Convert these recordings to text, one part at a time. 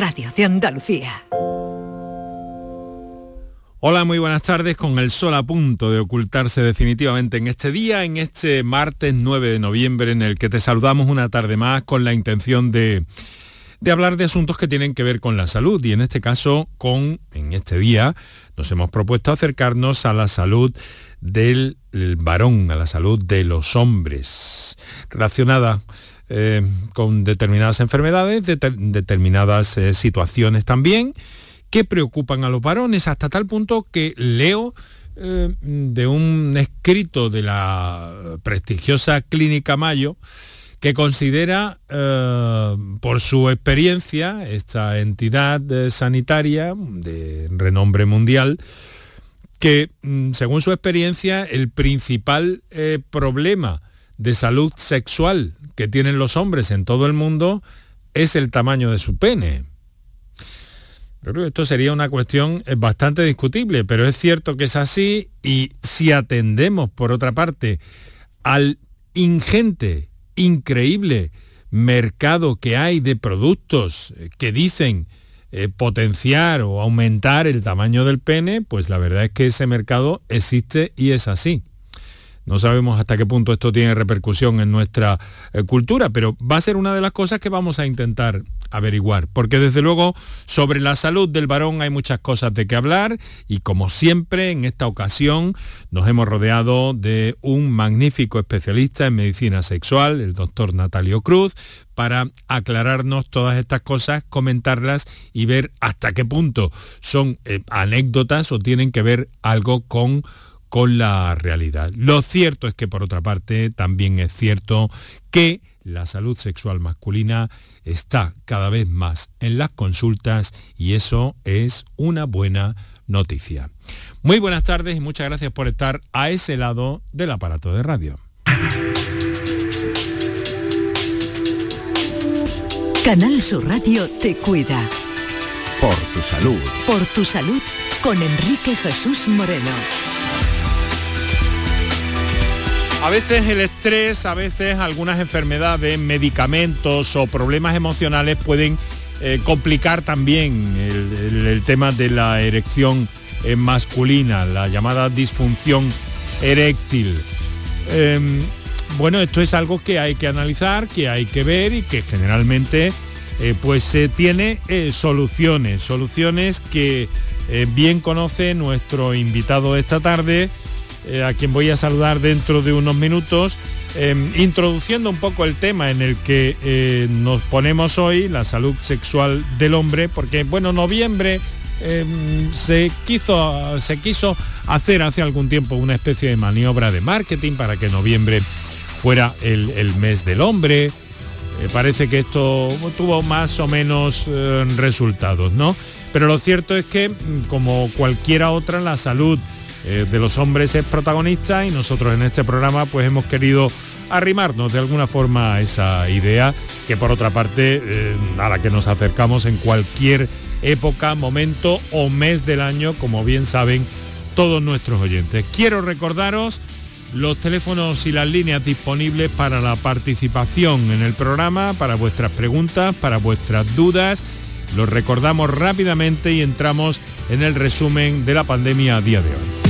Radio de Andalucía. Hola, muy buenas tardes. Con el sol a punto de ocultarse definitivamente en este día, en este martes 9 de noviembre, en el que te saludamos una tarde más con la intención de, de hablar de asuntos que tienen que ver con la salud y en este caso con, en este día, nos hemos propuesto acercarnos a la salud del varón, a la salud de los hombres, relacionada eh, con determinadas enfermedades, determinadas eh, situaciones también que preocupan a los varones, hasta tal punto que leo eh, de un escrito de la prestigiosa Clínica Mayo, que considera, por su experiencia, esta entidad sanitaria de renombre mundial, que mm, según su experiencia el principal problema de salud sexual que tienen los hombres en todo el mundo es el tamaño de su pene. Esto sería una cuestión eh, bastante discutible, pero es cierto que es así y si atendemos, por otra parte, al ingente, increíble mercado que hay de productos eh, que dicen eh, potenciar o aumentar el tamaño del pene, pues la verdad es que ese mercado existe y es así. No sabemos hasta qué punto esto tiene repercusión en nuestra cultura, pero va a ser una de las cosas que vamos a intentar averiguar, porque desde luego sobre la salud del varón hay muchas cosas de que hablar y como siempre en esta ocasión nos hemos rodeado de un magnífico especialista en medicina sexual, el doctor Natalio Cruz, para aclararnos todas estas cosas, comentarlas y ver hasta qué punto son eh, anécdotas o tienen que ver algo con con la realidad. Lo cierto es que por otra parte también es cierto que la salud sexual masculina está cada vez más en las consultas y eso es una buena noticia. Muy buenas tardes y muchas gracias por estar a ese lado del aparato de radio. Canal Sur Radio te cuida. Por tu salud. Por tu salud con Enrique Jesús Moreno. A veces el estrés, a veces algunas enfermedades, medicamentos o problemas emocionales pueden eh, complicar también el, tema de la erección eh, masculina, la llamada disfunción eréctil. Em, bueno, esto es algo que hay que analizar, que hay que ver y que generalmente eh, pues tiene soluciones, soluciones que bien conoce nuestro invitado esta tarde, eh, a quien voy a saludar dentro de unos minutos, em, introduciendo un poco el tema en el que eh, nos ponemos hoy, la salud sexual del hombre, porque bueno, noviembre em, se, quiso, se quiso hacer hace algún tiempo una especie de maniobra de marketing para que noviembre fuera el, mes del hombre. Eh, parece que esto tuvo más o menos resultados, ¿no? Pero lo cierto es que, como cualquiera otra, la salud eh, de los hombres es protagonista y nosotros en este programa pues hemos querido arrimarnos de alguna forma a esa idea que por otra parte eh, a la que nos acercamos en cualquier época, momento o mes del año, como bien saben todos nuestros oyentes. Quiero recordaros los teléfonos y las líneas disponibles para la participación en el programa, para vuestras preguntas, para vuestras dudas. Los recordamos rápidamente y entramos en el resumen de la pandemia a día de hoy.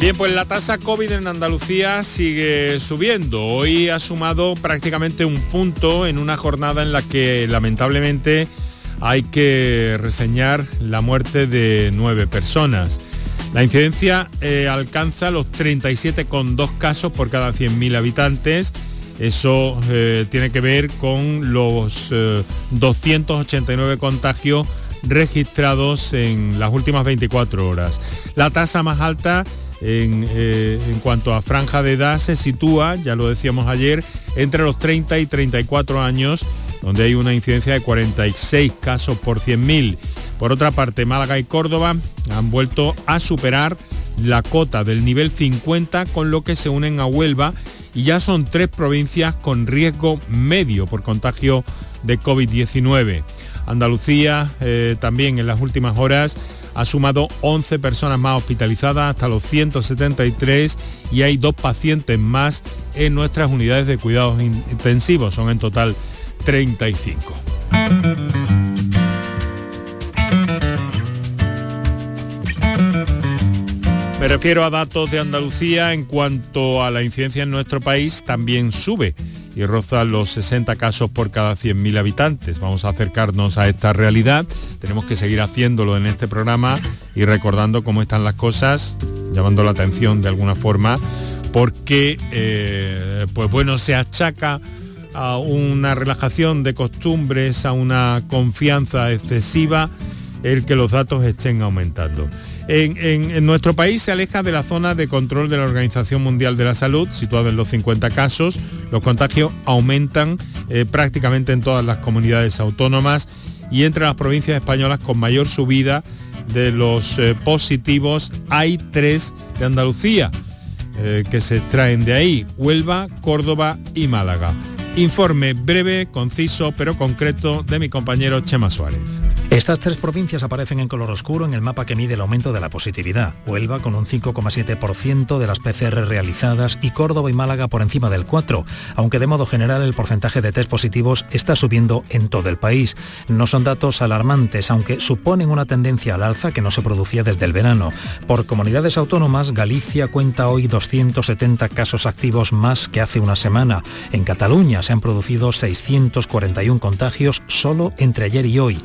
Bien, pues la tasa COVID en Andalucía sigue subiendo. Hoy ha sumado prácticamente un punto en una jornada en la que lamentablemente hay que reseñar la muerte de nueve personas. La incidencia eh, alcanza los 37,2 casos por cada 100.000 habitantes. Eso eh, tiene que ver con los 289 eh, contagios registrados en las últimas 24 horas. La tasa más alta eh, en, cuanto a franja de edad se sitúa, ya lo decíamos ayer, entre los 30 y 34 años, donde hay una incidencia de 46 casos por 100.000. Por otra parte, Málaga y Córdoba han vuelto a superar la cota del nivel 50, con lo que se unen a Huelva y ya son tres provincias con riesgo medio por contagio de COVID-19. Andalucía eh, también en las últimas horas ha sumado 11 personas más hospitalizadas hasta los 173 y hay dos pacientes más en nuestras unidades de cuidados intensivos. Son en total 35. Me refiero a datos de Andalucía en cuanto a la incidencia en nuestro país también sube y roza los 60 casos por cada 100.000 habitantes. Vamos a acercarnos a esta realidad. Tenemos que seguir haciéndolo en este programa y recordando cómo están las cosas, llamando la atención de alguna forma, porque eh, pues bueno, se achaca a una relajación de costumbres, a una confianza excesiva el que los datos estén aumentando. En, nuestro país se aleja de la zona de control de la Organización Mundial de la Salud, situada en los 50 casos. Los contagios aumentan eh, prácticamente en todas las comunidades autónomas y entre las provincias españolas con mayor subida de los eh, positivos hay tres de Andalucía eh, que se extraen de ahí, Huelva, Córdoba y Málaga. Informe breve, conciso pero concreto de mi compañero Chema Suárez. Estas tres provincias aparecen en color oscuro en el mapa que mide el aumento de la positividad. Huelva con un 5,7% de las PCR realizadas y Córdoba y Málaga por encima del 4%, aunque de modo general el porcentaje de test positivos está subiendo en todo el país. No son datos alarmantes, aunque suponen una tendencia al alza que no se producía desde el verano. Por comunidades autónomas, Galicia cuenta hoy 270 casos activos más que hace una semana. En Cataluña se han producido 641 contagios solo entre ayer y hoy.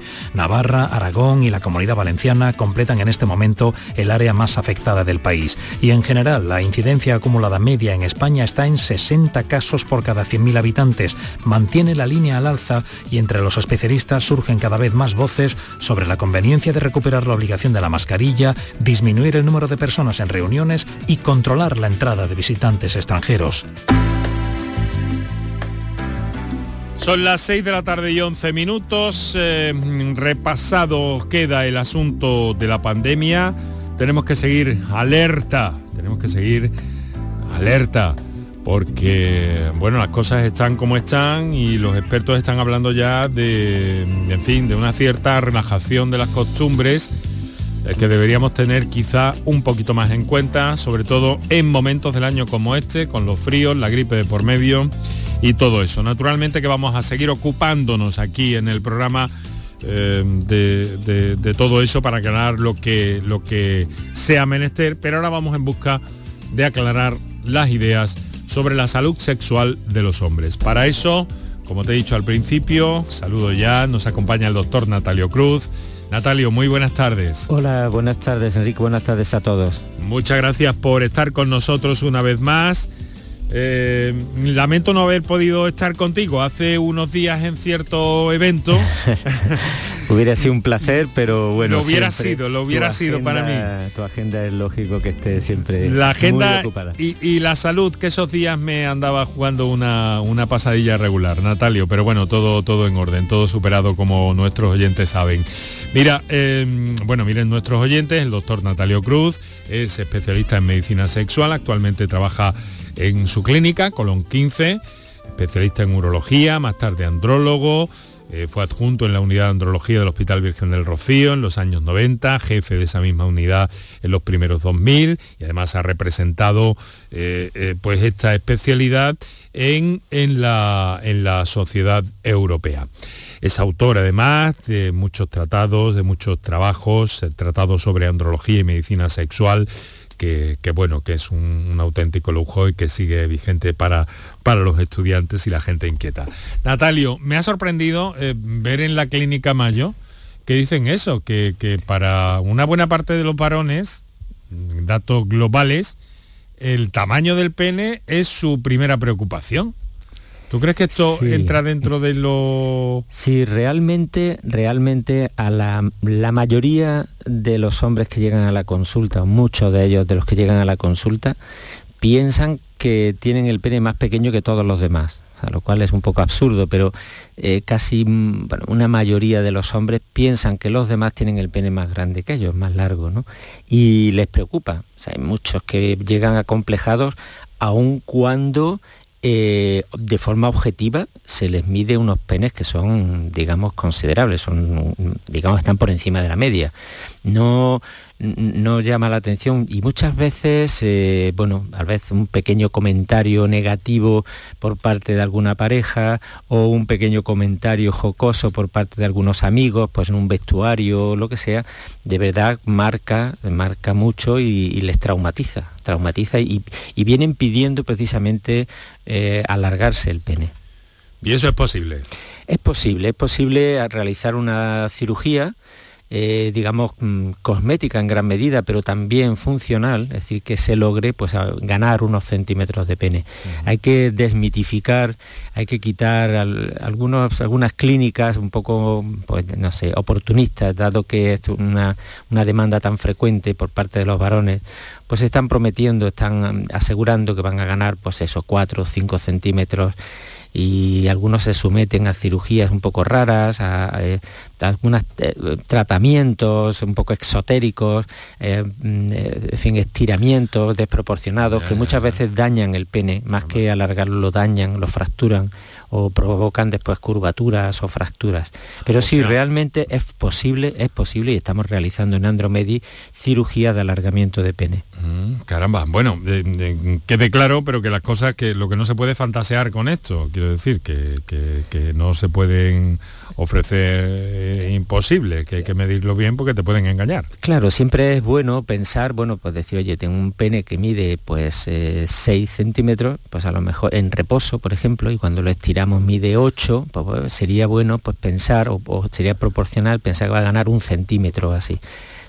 Aragón y la Comunidad Valenciana completan en este momento el área más afectada del país. Y en general, la incidencia acumulada media en España está en 60 casos por cada 100.000 habitantes. Mantiene la línea al alza y entre los especialistas surgen cada vez más voces sobre la conveniencia de recuperar la obligación de la mascarilla, disminuir el número de personas en reuniones y controlar la entrada de visitantes extranjeros. Son las 6 de la tarde y 11 minutos. Eh, repasado queda el asunto de la pandemia. Tenemos que seguir alerta, tenemos que seguir alerta porque bueno, las cosas están como están y los expertos están hablando ya de, en fin, de una cierta relajación de las costumbres que deberíamos tener quizá un poquito más en cuenta, sobre todo en momentos del año como este, con los fríos, la gripe de por medio y todo eso. Naturalmente que vamos a seguir ocupándonos aquí en el programa eh, de, todo eso para aclarar lo que, lo que sea menester, pero ahora vamos en busca de aclarar las ideas sobre la salud sexual de los hombres. Para eso, como te he dicho al principio, saludo ya, nos acompaña el doctor Natalio Cruz. Natalio, muy buenas tardes. Hola, buenas tardes Enrique, buenas tardes a todos. Muchas gracias por estar con nosotros una vez más. Eh, lamento no haber podido estar contigo hace unos días en cierto evento. hubiera sido un placer, pero bueno. Lo hubiera sido, lo hubiera sido para mí. Tu agenda es lógico que esté siempre. La agenda y, la salud, que esos días me andaba jugando una, una pasadilla regular, Natalio, pero bueno, todo, todo en orden, todo superado como nuestros oyentes saben. Mira, em, bueno, miren nuestros oyentes, el doctor Natalio Cruz es especialista en medicina sexual, actualmente trabaja en su clínica, Colón 15, especialista en urología, más tarde andrólogo, eh, fue adjunto en la unidad de andrología del Hospital Virgen del Rocío en los años 90, jefe de esa misma unidad en los primeros 2000 y además ha representado eh, eh, pues esta especialidad en, en, la, en la sociedad europea. Es autor además de muchos tratados, de muchos trabajos, tratados sobre andrología y medicina sexual, que, bueno, que es un, auténtico lujo y que sigue vigente para, para los estudiantes y la gente inquieta. Natalio, me ha sorprendido eh, ver en la clínica Mayo que dicen eso, que, que para una buena parte de los varones, datos globales, el tamaño del pene es su primera preocupación. ¿Tú crees que esto entra dentro de lo...? Sí, realmente, realmente a la, la, mayoría de los hombres que llegan a la consulta, muchos de ellos de los que llegan a la consulta, piensan que tienen el pene más pequeño que todos los demás. Lo cual es un poco absurdo, pero eh, casi mm, una mayoría de los hombres piensan que los demás tienen el pene más grande que ellos, más largo, ¿no? Y les preocupa. hay muchos que llegan acomplejados aun cuando eh, de forma objetiva se les mide unos penes que son, digamos, considerables, son, digamos, están por encima de la media. No, no llama la atención y muchas veces, eh, bueno, a veces un pequeño comentario negativo por parte de alguna pareja o un pequeño comentario jocoso por parte de algunos amigos, pues en un vestuario o lo que sea, de verdad marca, marca mucho y, les traumatiza, traumatiza y, vienen pidiendo precisamente eh, alargarse el pene. ¿Y eso es posible? Es posible, es posible realizar una cirugía eh, digamos, mm, cosmética en gran medida, pero también funcional, es decir, que se logre pues, ganar unos centímetros de pene. Hay que desmitificar, hay que quitar algunos, algunas clínicas un poco, pues, no sé, oportunistas, dado que es una, una demanda tan frecuente por parte de los varones, pues están prometiendo, están mm, asegurando que van a ganar, pues eso, 4 o 5 centímetros y algunos se someten a cirugías un poco raras, a, eh, algunos eh, tratamientos un poco exotéricos, eh, mm, en fin, estiramientos desproporcionados que muchas veces dañan el pene, más que alargarlo lo dañan, lo fracturan o provocan después curvaturas o fracturas. Pero sí, realmente es posible, es posible y estamos realizando en Andromedi cirugía de alargamiento de pene. Mm, caramba, bueno, quede claro, pero que las cosas, que lo que no se puede fantasear con esto, quiero decir, que, que no se pueden ofrecer eh, imposible, que hay que medirlo bien porque te pueden engañar. Claro, siempre es bueno pensar, bueno, pues decir, oye, tengo un pene que mide pues 6 eh, centímetros, pues a lo mejor en reposo, por ejemplo, y cuando lo estiramos mide 8, pues, pues, sería bueno pues pensar, o sería proporcional pensar que va a ganar un centímetro así.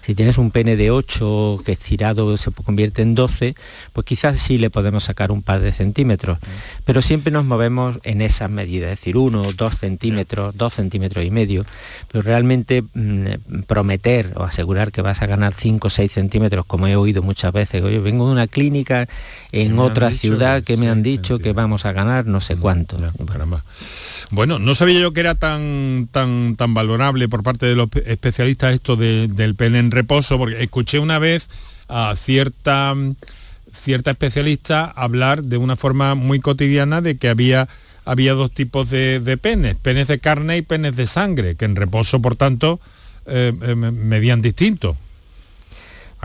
Si tienes un pene de 8 que estirado se convierte en 12, pues quizás sí le podemos sacar un par de centímetros. Pero siempre nos movemos en esas medidas, es decir, 1, 2 centímetros, 2 centímetros y medio. Pero realmente mm, prometer o asegurar que vas a ganar 5 o 6 centímetros, como he oído muchas veces, yo vengo de una clínica en otra ciudad que, me han dicho que vamos a ganar no sé mm, cuánto. Bueno, no sabía yo que era tan, tan, tan valorable por parte de los especialistas esto del pene en reposo, porque escuché una vez a cierta, cierta especialista hablar de una forma muy cotidiana de que había, había dos tipos de, penes, penes de carne y penes de sangre, que en reposo, por tanto, eh, eh, medían distinto.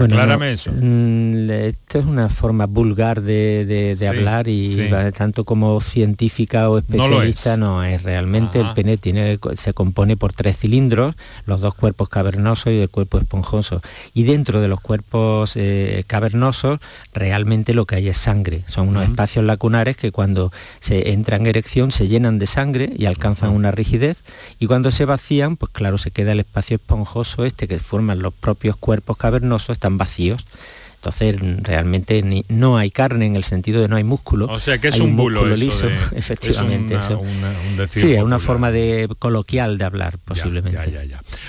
Aclárame eso. Mm, esto es una forma vulgar de, hablar y tanto como científica o especialista no es. Realmente el pene tiene, se compone por tres cilindros, los dos cuerpos cavernosos y el cuerpo esponjoso. Y dentro de los cuerpos eh, cavernosos realmente lo que hay es sangre. Son unos espacios lacunares que cuando se entra en erección se llenan de sangre y alcanzan una rigidez y cuando se vacían, pues claro, se queda el espacio esponjoso este que forman los propios cuerpos cavernosos están vacíos. Entonces realmente no hay carne en el sentido de no hay músculo. O sea que es un, bulo liso, efectivamente. Es sí, es una forma de coloquial de hablar posiblemente.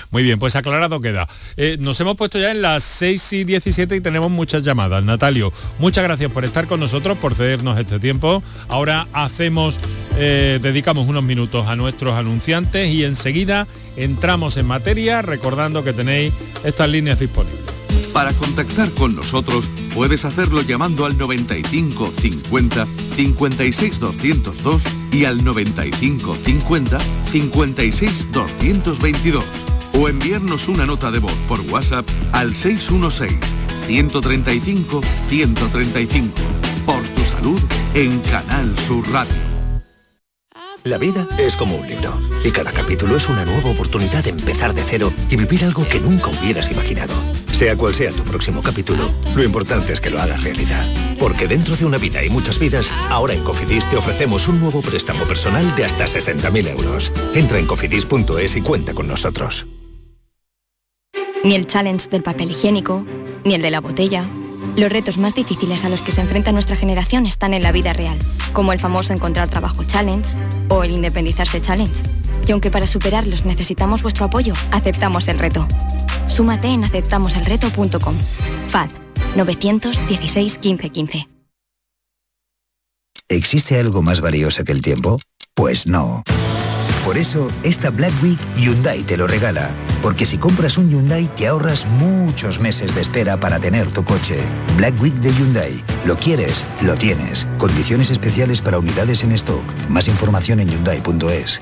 Muy bien, pues aclarado queda. Eh, nos hemos puesto ya en las 6 y 17 y tenemos muchas llamadas. Natalio, muchas gracias por estar con nosotros, por cedernos este tiempo. Ahora hacemos, eh, dedicamos unos minutos a nuestros anunciantes y enseguida entramos en materia recordando que tenéis estas líneas disponibles. Para contactar con nosotros puedes hacerlo llamando al 95 50 56 202 y al 95 50 56 222 o enviarnos una nota de voz por WhatsApp al 616 135 135. Por tu salud en Canal Sur Radio. La vida es como un libro y cada capítulo es una nueva oportunidad de empezar de cero y vivir algo que nunca hubieras imaginado. Sea cual sea tu próximo capítulo, lo importante es que lo hagas realidad. Porque dentro de una vida y muchas vidas, ahora en Cofidis te ofrecemos un nuevo préstamo personal de hasta 60.000 euros. Entra en cofidis.es y cuenta con nosotros. Ni el challenge del papel higiénico, ni el de la botella los retos más difíciles a los que se enfrenta nuestra generación están en la vida real, como el famoso encontrar trabajo challenge o el independizarse challenge. Y aunque para superarlos necesitamos vuestro apoyo, aceptamos el reto. Súmate en aceptamoselreto.com. FAD 916 1515. ¿existe algo más valioso que el tiempo? Pues no. Por eso, esta Black Week Hyundai te lo regala. Porque si compras un Hyundai te ahorras muchos meses de espera para tener tu coche. Black Week de Hyundai. Lo quieres, lo tienes. Condiciones especiales para unidades en stock. Más información en hyundai.es.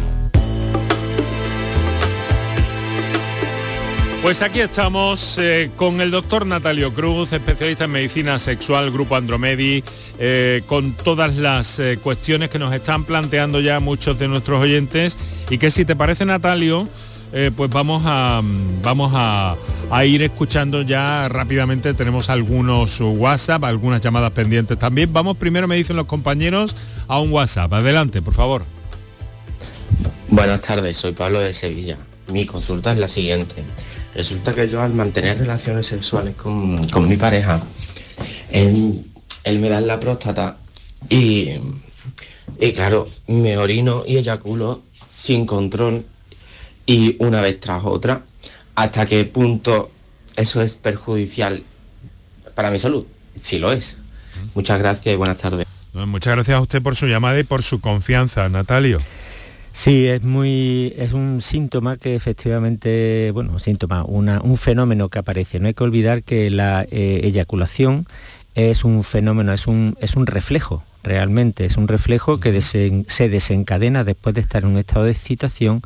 Pues aquí estamos eh, con el doctor Natalio Cruz, especialista en medicina sexual, Grupo Andromedi, eh, con todas las eh, cuestiones que nos están planteando ya muchos de nuestros oyentes y que si te parece Natalio, pues vamos a, vamos a, ir escuchando ya rápidamente. Tenemos algunos WhatsApp, algunas llamadas pendientes también. Vamos primero, me dicen los compañeros, a un WhatsApp. Adelante, por favor. Buenas tardes, soy Pablo de Sevilla. Mi consulta es la siguiente. Resulta que yo al mantener relaciones sexuales con, mi pareja, él, me da la próstata y, y claro, me orino y eyaculo sin control y una vez tras otra, hasta qué punto eso es perjudicial para mi salud, si lo es. Muchas gracias y buenas tardes. Muchas gracias a usted por su llamada y por su confianza, Natalio. Sí, es muy es un síntoma que efectivamente, bueno, síntoma, un fenómeno que aparece. No hay que olvidar que la eh, eyaculación es un fenómeno, es un, es un reflejo realmente, es un reflejo que se desencadena después de estar en un estado de excitación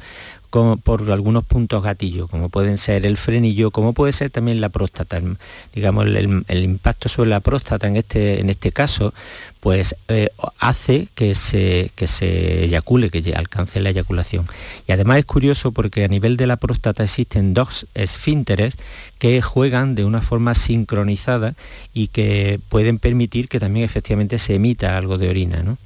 por algunos puntos gatillos, como pueden ser el frenillo, como puede ser también la próstata. Digamos, el, impacto sobre la próstata en este, en este caso, pues eh, hace que se, que se eyacule, que alcance la eyaculación. Y además es curioso porque a nivel de la próstata existen dos esfínteres que juegan de una forma sincronizada y que pueden permitir que también efectivamente se emita algo de orina. ¿no?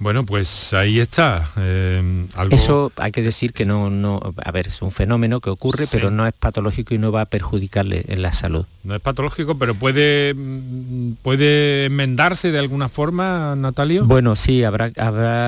Bueno, pues ahí está. Eh, Eso hay que decir que no, no, a ver, es un fenómeno que ocurre, pero no es patológico y no va a perjudicarle en la salud. No es patológico, pero puede, mm, puede enmendarse de alguna forma, Natalio. Bueno, sí, habrá,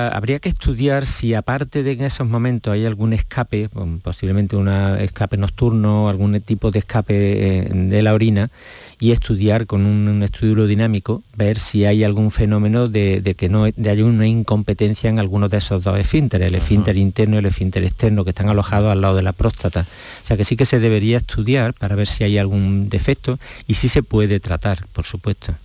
habría que estudiar si aparte de en esos momentos hay algún escape, posiblemente un escape nocturno, algún tipo de escape eh, de la orina, y estudiar con un, estudio dinámico, ver si hay algún fenómeno de, que no de hay una incompetencia en alguno de esos dos esfínteres, el esfínter interno y el esfínter externo, que están alojados al lado de la próstata. O sea que sí que se debería estudiar para ver si hay algún defecto y si se puede tratar, por supuesto.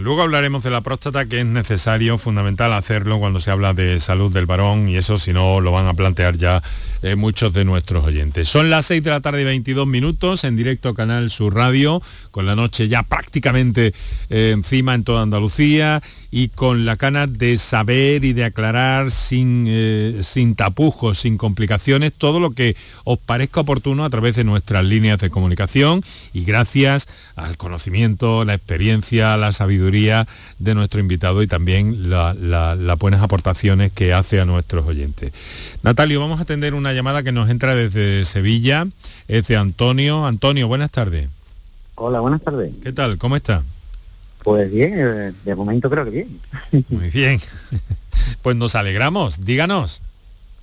Luego hablaremos de la próstata, que es necesario, fundamental hacerlo cuando se habla de salud del varón y eso si no lo van a plantear ya eh, muchos de nuestros oyentes. Son las 6 de la tarde y 22 minutos en directo Canal Sur Radio, con la noche ya prácticamente eh, encima en toda Andalucía y con la cana de saber y de aclarar sin, eh, sin tapujos, sin complicaciones, todo lo que os parezca oportuno a través de nuestras líneas de comunicación y gracias al conocimiento, la experiencia, la sabiduría de nuestro invitado y también las buenas aportaciones que hace a nuestros oyentes. Natalio, vamos a atender una llamada que nos entra desde Sevilla, es de Antonio. Antonio, buenas tardes. Hola, buenas tardes. ¿Qué tal? ¿Cómo está? Pues bien, eh, de momento creo que bien. Muy bien. Pues nos alegramos, díganos.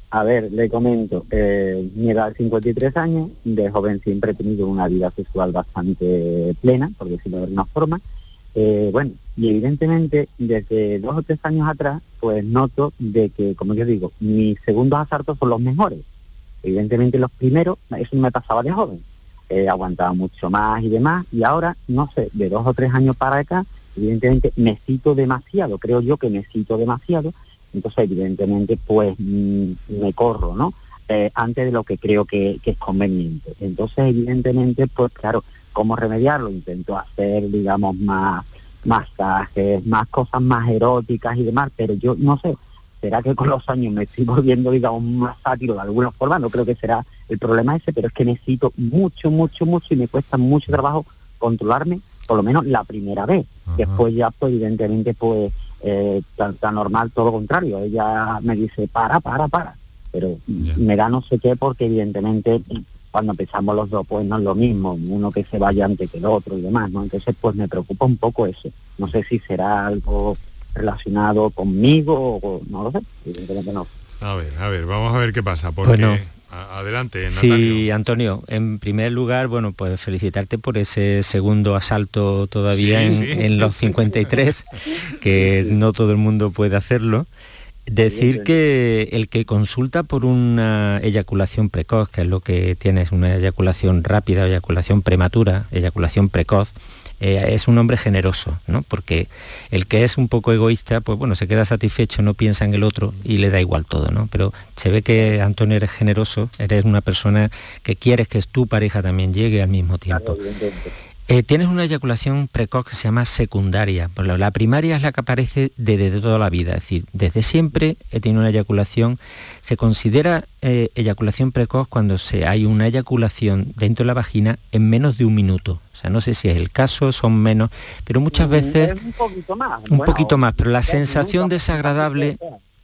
A ver, le comento, eh, mi edad es 53 años, de joven siempre he tenido una vida sexual bastante plena, por decirlo de alguna forma. Eh, bueno, y evidentemente desde dos o tres años atrás, pues noto de que, como yo digo, mis segundos asaltos son los mejores. Evidentemente los primeros, eso me pasaba de joven he aguantado mucho más y demás, y ahora, no sé, de dos o tres años para acá, evidentemente me cito demasiado, creo yo que me cito demasiado, entonces evidentemente pues mm, me corro, ¿no? Eh, antes de lo que creo que, es conveniente. Entonces evidentemente pues claro, ¿cómo remediarlo? Intento hacer, digamos, más masajes, más cosas más eróticas y demás, pero yo no sé, será que con los años me estoy volviendo, digamos, más sátiro de alguna forma, no creo que será el problema ese, pero es que necesito mucho, mucho, mucho y me cuesta mucho trabajo controlarme, por lo menos la primera vez. Después ya, pues, evidentemente, pues, eh, tan, normal, todo lo contrario. Ella me dice, para, para, para. pero me da no sé qué porque evidentemente cuando empezamos los dos pues no es lo mismo, uno que se vaya antes que el otro y demás, ¿no? Entonces pues me preocupa un poco eso. No sé si será algo relacionado conmigo o no lo sé, evidentemente no. A ver, a ver, vamos a ver qué pasa, porque... Adelante, Natalio. Sí, Antonio, en primer lugar, bueno, pues felicitarte por ese segundo asalto todavía en, los 53, que no todo el mundo puede hacerlo. Decir que el que consulta por una eyaculación precoz, que es lo que tienes, una eyaculación rápida, eyaculación prematura, eyaculación precoz, eh, es un hombre generoso, ¿no? Porque el que es un poco egoísta, pues bueno, se queda satisfecho, no piensa en el otro y le da igual todo, ¿no? Pero se ve que Antonio eres generoso, eres una persona que quieres que tu pareja también llegue al mismo tiempo. Eh, tienes una eyaculación precoz que se llama secundaria. La primaria es la que aparece desde toda la vida, es decir, desde siempre he tenido una eyaculación. Se considera eh, eyaculación precoz cuando se, hay una eyaculación dentro de la vagina en menos de un minuto. O sea, no sé si es el caso, son menos, pero muchas mm, veces... un poquito más. Un poquito más, pero la sensación desagradable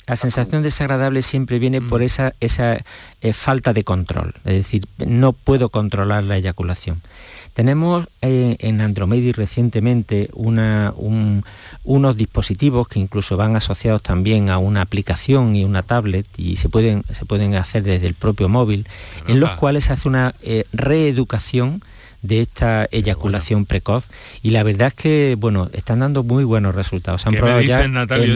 la sensación desagradable siempre viene por mm. esa, esa eh, falta de control, es decir, no puedo controlar la eyaculación. Tenemos eh, en Andromeda recientemente unos dispositivos que incluso van asociados también a una aplicación y una tablet y se pueden, se pueden hacer desde el propio móvil, en los cuales se hace una eh, reeducación de esta eyaculación precoz. Y la verdad es que bueno están dando muy buenos resultados. Han probado ya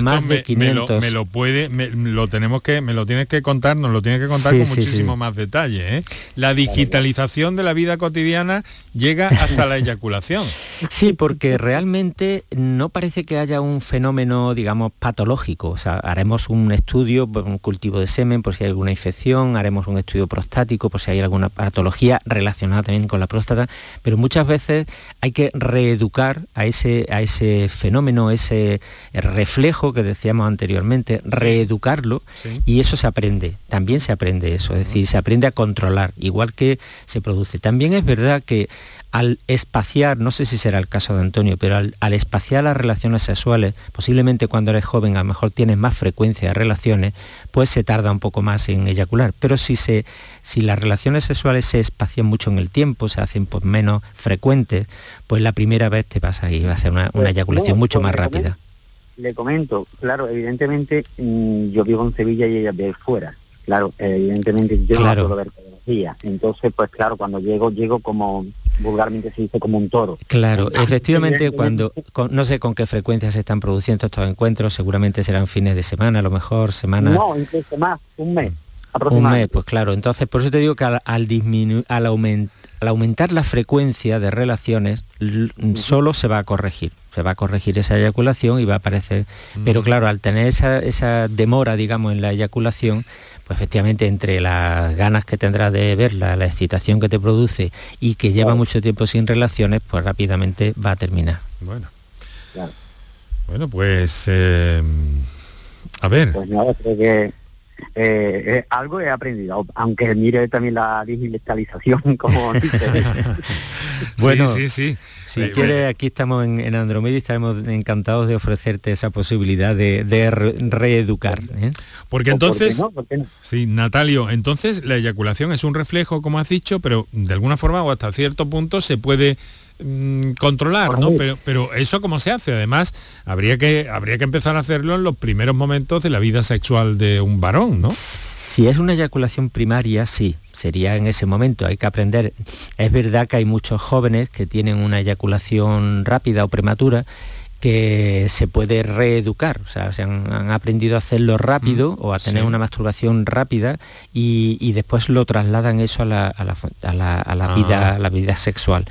más de 500 me, lo, puede me, lo tenemos que me lo tienes que contar nos lo tienes que contar con muchísimo más detalle ¿eh? la digitalización de la vida cotidiana llega hasta la eyaculación. Sí porque realmente no parece que haya un fenómeno digamos patológico. O sea haremos un estudio un cultivo de semen por si hay alguna infección haremos un estudio prostático por si hay alguna patología relacionada también con la próstata pero muchas veces hay que reeducar a ese, a ese fenómeno, ese reflejo que decíamos anteriormente, reeducarlo y eso se aprende, también se aprende eso, es decir, se aprende a controlar, igual que se produce. También es verdad que al espaciar, no sé si será el caso de Antonio, pero al, espaciar las relaciones sexuales, posiblemente cuando eres joven a lo mejor tienes más frecuencia de relaciones, pues se tarda un poco más en eyacular. Pero si, se, si las relaciones sexuales se espacian mucho en el tiempo, se hacen pues, menos frecuentes, pues la primera vez te vas a ir, va a ser una, pues, eyaculación mucho pues más rápida. le comento, claro, evidentemente mm, yo vivo en Sevilla y ella vive fuera. Claro, evidentemente yo no puedo ver días. Entonces, pues claro, cuando llego, llego como vulgarmente se dice como un toro. Claro, efectivamente cuando, no sé con qué frecuencia se están produciendo estos encuentros, seguramente serán fines de semana, a lo mejor semana... No, incluso más, un mes. Un mes, pues claro. Entonces, por eso te digo que al, disminuir, al, al aumentar la frecuencia de relaciones, solo se va a corregir. Se va a corregir esa eyaculación y va a aparecer. Pero claro, al tener esa, esa demora, digamos, en la eyaculación, pues efectivamente entre las ganas que tendrás de verla, la excitación que te produce y que lleva mucho tiempo sin relaciones, pues rápidamente va a terminar. Bueno. Bueno, pues eh, a ver. Pues nada, creo que eh, algo he aprendido, aunque mire también la digitalización como dice. bueno, sí, sí, Si quieres, aquí estamos en, en, Andromeda y estaremos encantados de ofrecerte esa posibilidad de, reeducar. ¿eh? Porque entonces, sí, Natalio, entonces la eyaculación es un reflejo, como has dicho, pero de alguna forma o hasta cierto punto se puede Mm, controlar, ¿no? Pero, pero eso cómo se hace. Además, habría que, habría que empezar a hacerlo en los primeros momentos de la vida sexual de un varón, ¿no? Si es una eyaculación primaria, sí, sería en ese momento. Hay que aprender. Es verdad que hay muchos jóvenes que tienen una eyaculación rápida o prematura que se puede reeducar, o sea, se han, aprendido a hacerlo rápido mm, o a tener una masturbación rápida y, después lo trasladan eso a la, ah. vida, a la vida sexual.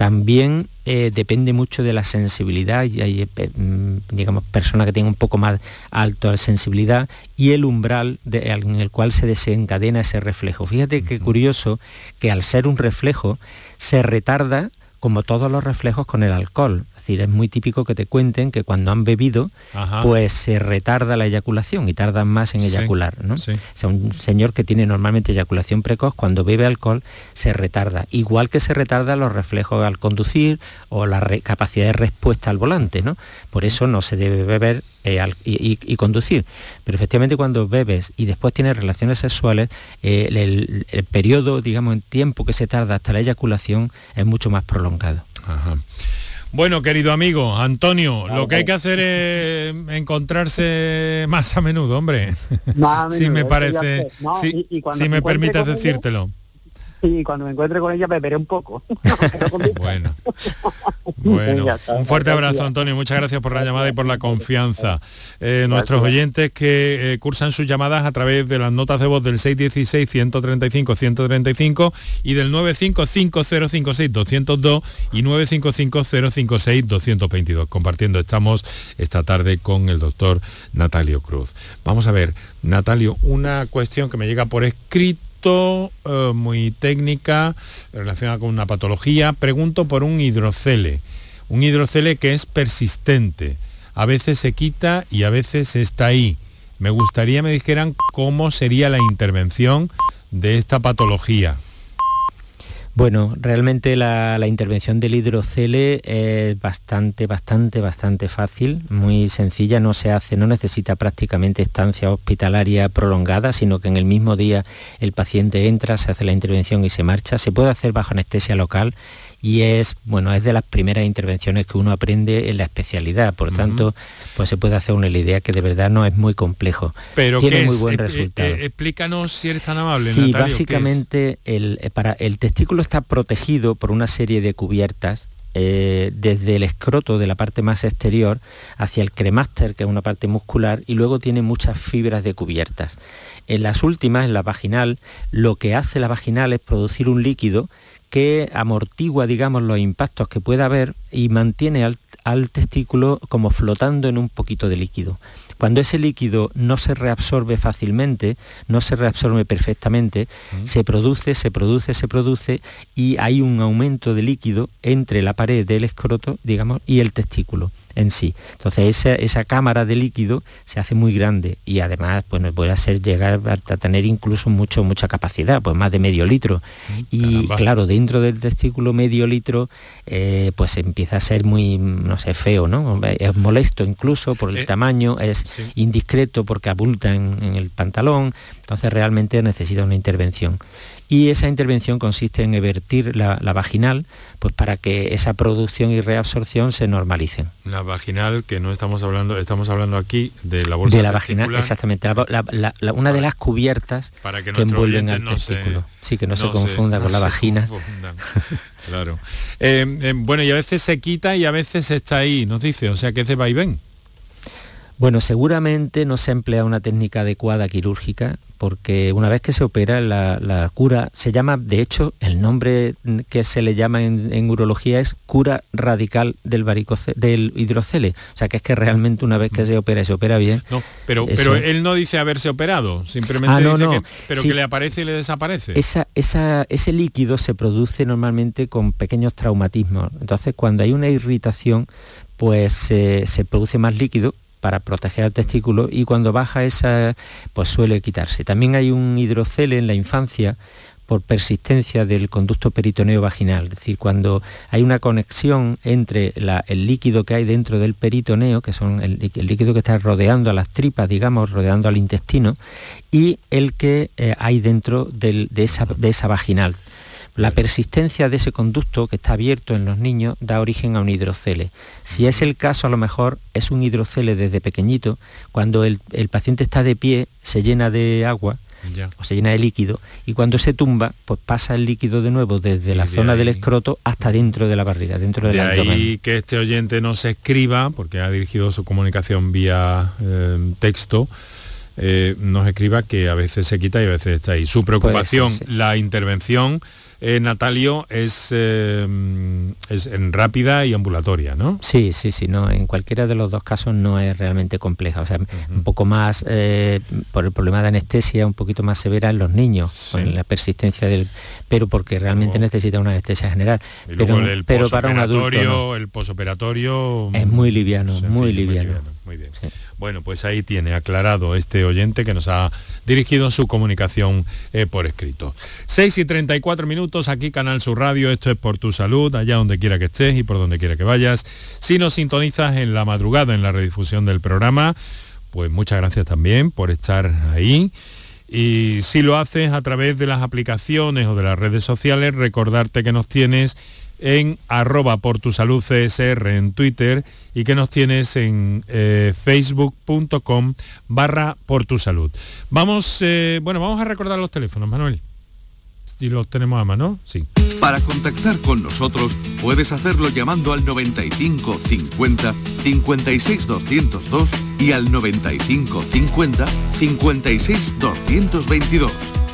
También eh, depende mucho de la sensibilidad. Y hay, eh, mm, digamos, personas que tienen un poco más alta sensibilidad y el umbral en el cual se desencadena ese reflejo. Fíjate qué curioso que al ser un reflejo se retarda como todos los reflejos con el alcohol es muy típico que te cuenten que cuando han bebido, pues se retarda la eyaculación y tardan más en eyacular. ¿no? sea, un señor que tiene normalmente eyaculación precoz, cuando bebe alcohol, se retarda. Igual que se retarda los reflejos al conducir o la capacidad de respuesta al volante. ¿no? Por eso no se debe beber eh, y, conducir. Pero efectivamente cuando bebes y después tienes relaciones sexuales, eh, el, periodo, digamos, en tiempo que se tarda hasta la eyaculación es mucho más prolongado. Bueno, querido amigo, Antonio, lo que hay que hacer es encontrarse más a menudo, hombre. si me parece, si, me permites decírtelo. Sí, cuando me encuentre con ella beberé un poco. bueno. Bueno, un fuerte abrazo Antonio, muchas gracias por la llamada y por la confianza. Eh, nuestros oyentes que eh, cursan sus llamadas a través de las notas de voz del 616-135-135 y del 955-056-202 y 955-056-222. Compartiendo estamos esta tarde con el doctor Natalio Cruz. Vamos a ver, Natalio, una cuestión que me llega por escrito eh, muy técnica relacionada con una patología. Pregunto por un hidrocele, un hidrocele que es persistente. A veces se quita y a veces está ahí. Me gustaría me dijeran cómo sería la intervención de esta patología. Bueno, realmente la, intervención del hidrocele es bastante, bastante, bastante fácil, muy sencilla, no se hace, no necesita prácticamente estancia hospitalaria prolongada, sino que en el mismo día el paciente entra, se hace la intervención y se marcha. Se puede hacer bajo anestesia local y es bueno es de las primeras intervenciones que uno aprende en la especialidad. Por tanto pues se puede hacer una idea que de verdad no es muy complejo. Pero tiene muy buen eh, resultado. eh, explícanos si eres tan amable sí básicamente el, eh, para el testículo está protegido por una serie de cubiertas desde el escroto de la parte más exterior hacia el cremaster, que es una parte muscular, y luego tiene muchas fibras de cubiertas. En las últimas, en la vaginal, lo que hace la vaginal es producir un líquido que amortigua, digamos, los impactos que pueda haber y mantiene al, al testículo como flotando en un poquito de líquido. Cuando ese líquido no se reabsorbe fácilmente, no se reabsorbe perfectamente, se produce, se produce, se produce y hay un aumento de líquido entre la pared del escroto, digamos, y el testículo en sí. Entonces esa, cámara de líquido se hace muy grande y además pues, puede ser llegar a tener incluso mucho, mucha capacidad, pues más de medio litro. y claro, dentro del testículo medio litro eh, pues empieza a ser muy, no sé, feo, ¿no? Es molesto incluso por el eh, tamaño, es indiscreto porque abulta en, el pantalón, entonces realmente necesita una intervención y esa intervención consiste en evertir la, vaginal pues para que esa producción y reabsorción se normalicen. La vaginal, que no estamos hablando, estamos hablando aquí de la bolsa De la vaginal, exactamente, una de las cubiertas para que, envuelven al testículo. sí, que no, se confunda con la vagina. claro. Eh, eh, bueno, y a veces se quita y a veces está ahí, nos dice, o sea que es de vaivén. Bueno, seguramente no se emplea una técnica adecuada quirúrgica porque una vez que se opera la, cura se llama, de hecho, el nombre que se le llama en, urología es cura radical del del hidrocele. O sea que es que realmente una vez que se opera, se opera bien. No, pero, pero él no dice haberse operado, simplemente ah, dice que, pero que le aparece y le desaparece. Esa, esa, ese líquido se produce normalmente con pequeños traumatismos. Entonces cuando hay una irritación, pues se produce más líquido para proteger al testículo y cuando baja esa, pues suele quitarse. También hay un hidrocele en la infancia por persistencia del conducto peritoneo vaginal, es decir, cuando hay una conexión entre el líquido que hay dentro del peritoneo, que son el, líquido que está rodeando a las tripas, digamos, rodeando al intestino, y el que eh, hay dentro de esa vaginal. La persistencia de ese conducto que está abierto en los niños da origen a un hidrocele. Si es el caso, a lo mejor es un hidrocele desde pequeñito, cuando el, paciente está de pie, se llena de agua, o se llena de líquido y cuando se tumba pues pasa el líquido de nuevo desde la zona del escroto hasta dentro de la barriga dentro del de ahí que este oyente no se escriba porque ha dirigido su comunicación vía eh, texto eh, nos escriba que a veces se quita y a veces está ahí. Su preocupación la intervención eh, Natalio, es, eh, es en rápida y ambulatoria, ¿no? Sí, sí, sí, no, en cualquiera de los dos casos no es realmente compleja, o sea, un poco más eh, por el problema de anestesia, un poquito más severa en los niños, con la persistencia del, pero porque realmente necesita una anestesia general. pero, el pero para un adulto el posoperatorio es muy liviano, muy, liviano. muy bien. Bueno, pues ahí tiene aclarado este oyente que nos ha dirigido su comunicación por escrito. 6 y 34 minutos minutos aquí Canal Sur Radio, esto es por tu salud, allá donde quiera que estés y por donde quiera que vayas. Si nos sintonizas en la madrugada en la redifusión del programa, pues muchas gracias también por estar ahí. Y si lo haces a través de las aplicaciones o de las redes sociales, recordarte que nos tienes en arroba por tu salud CSR en Twitter y que nos tienes en eh, facebook.com barra por tu. Vamos, eh, bueno, vamos a recordar los teléfonos, Manuel. Si los tenemos a mano, sí. Para contactar con nosotros puedes hacerlo llamando al 95 50 56 202 y al 95 50 56 222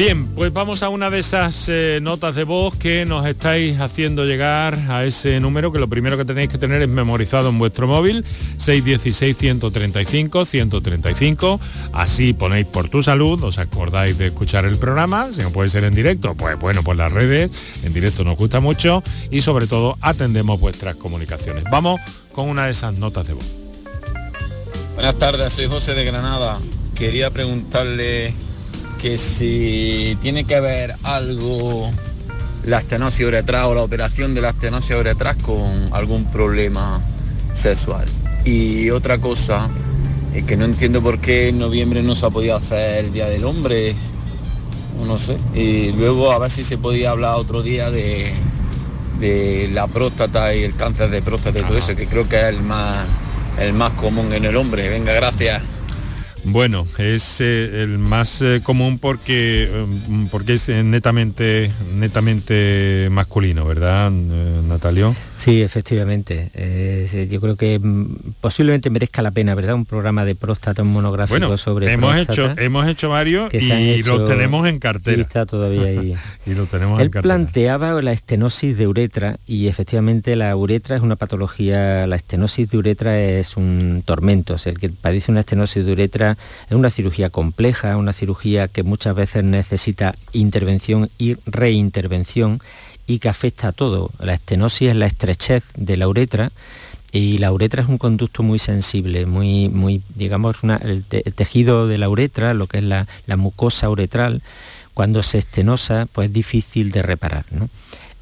Bien, pues vamos a una de esas eh, notas de voz que nos estáis haciendo llegar a ese número que lo primero que tenéis que tener es memorizado en vuestro móvil, 616-135-135. Así ponéis por tu salud, os acordáis de escuchar el programa, si no puede ser en directo, pues bueno, por las redes, en directo nos gusta mucho y sobre todo atendemos vuestras comunicaciones. Vamos con una de esas notas de voz. Buenas tardes, soy José de Granada. Quería preguntarle que si tiene que ver algo la estenosis uretral o la operación de la estenosis uretral con algún problema sexual. Y otra cosa, es que no entiendo por qué en noviembre no se ha podido hacer el Día del Hombre, no sé. Y luego a ver si se podía hablar otro día de, de la próstata y el cáncer de próstata y todo eso, que creo que es el más, el más común en el hombre. Venga, gracias. Bueno, es eh, el más eh, común porque, eh, porque es netamente, netamente masculino, ¿verdad, Natalio? Sí, efectivamente. yo creo que mm, posiblemente merezca la pena, ¿verdad? Un programa de próstata, monográfico sobre hemos Hecho, hemos hecho varios y los tenemos en cartera. está todavía ahí. y lo tenemos Él planteaba la estenosis de uretra y efectivamente la uretra es una patología, la estenosis de uretra es un tormento. el que padece una estenosis de uretra es una cirugía compleja, una cirugía que muchas veces necesita intervención y reintervención y que afecta a todo. La estenosis es la estrechez de la uretra y la uretra es un conducto muy sensible, muy, muy digamos, el, tejido de la uretra, lo que es la, mucosa uretral, cuando se estenosa, pues es difícil de reparar.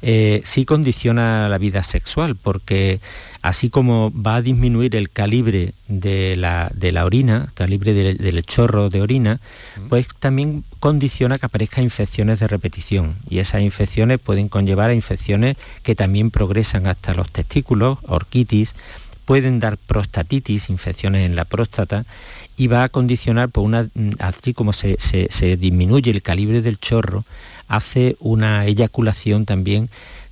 Eh, sí condiciona la vida sexual, porque así como va a disminuir el calibre de la, de la orina, calibre del, chorro de orina, pues también condiciona que aparezcan infecciones de repetición. Y esas infecciones pueden conllevar a infecciones que también progresan hasta los testículos, orquitis, pueden dar prostatitis, infecciones en la próstata, y va a condicionar, por una, así como se, se disminuye el calibre del chorro, hace una eyaculación también